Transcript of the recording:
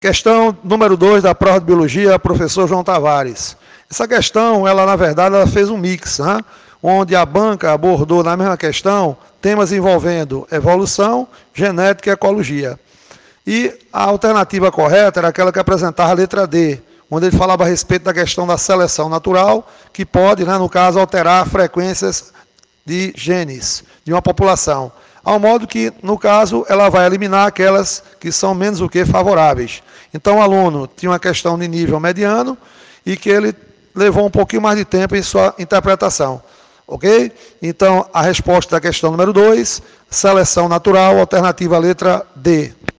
Questão número 2 da prova de biologia, professor João Tavares. Essa questão, ela na verdade, ela fez um mix, né? onde a banca abordou na mesma questão temas envolvendo evolução, genética e ecologia. E a alternativa correta era aquela que apresentava a letra D, onde ele falava a respeito da questão da seleção natural, que pode, né, no caso, alterar frequências de genes de uma população ao modo que, no caso, ela vai eliminar aquelas que são menos o que favoráveis. Então, o aluno tinha uma questão de nível mediano e que ele levou um pouquinho mais de tempo em sua interpretação. Ok? Então, a resposta da questão número 2, seleção natural, alternativa letra D.